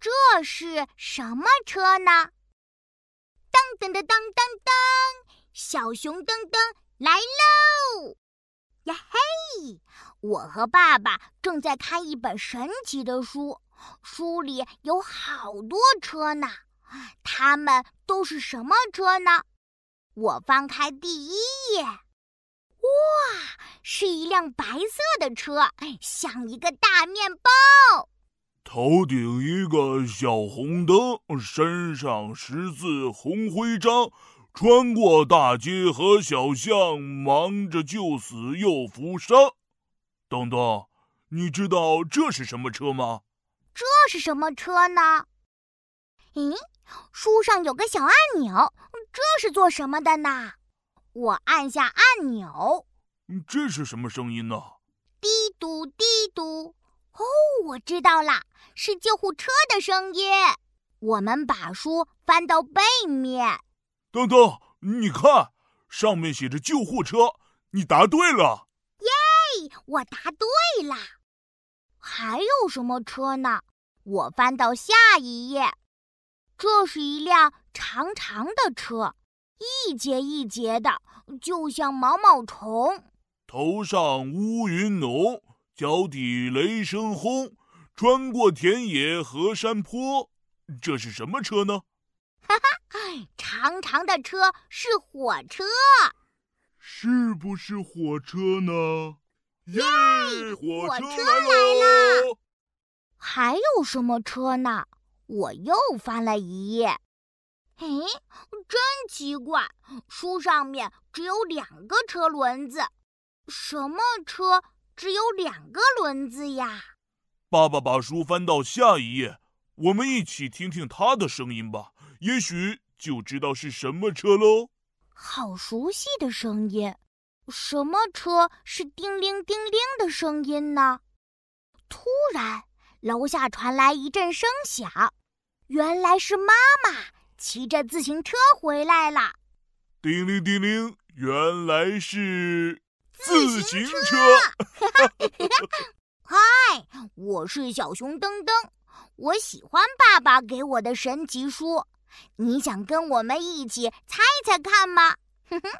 这是什么车呢？噔噔噔噔噔噔，小熊噔噔来喽！呀嘿，我和爸爸正在看一本神奇的书，书里有好多车呢。它们都是什么车呢？我翻开第一页，哇，是一辆白色的车，像一个大面包。头顶一个小红灯，身上十字红徽章，穿过大街和小巷，忙着救死又扶伤。东东，你知道这是什么车吗？这是什么车呢？咦，书上有个小按钮，这是做什么的呢？我按下按钮，这是什么声音呢？滴嘟滴嘟。哦，我知道了，是救护车的声音。我们把书翻到背面。等等，你看，上面写着救护车。你答对了。耶，我答对了。还有什么车呢？我翻到下一页。这是一辆长长的车，一节一节的，就像毛毛虫。头上乌云浓。脚底雷声轰，穿过田野和山坡，这是什么车呢？哈哈，长长的车是火车，是不是火车呢？耶，火车来了！还有什么车呢？我又翻了一页，哎，真奇怪，书上面只有两个车轮子，什么车？只有两个轮子呀！爸爸把书翻到下一页，我们一起听听他的声音吧，也许就知道是什么车喽。好熟悉的声音，什么车是叮铃叮铃的声音呢？突然，楼下传来一阵声响，原来是妈妈骑着自行车回来了。叮铃叮铃，原来是。自行车，嗨，我是小熊噔噔，我喜欢爸爸给我的神奇书，你想跟我们一起猜猜看吗？哼哼。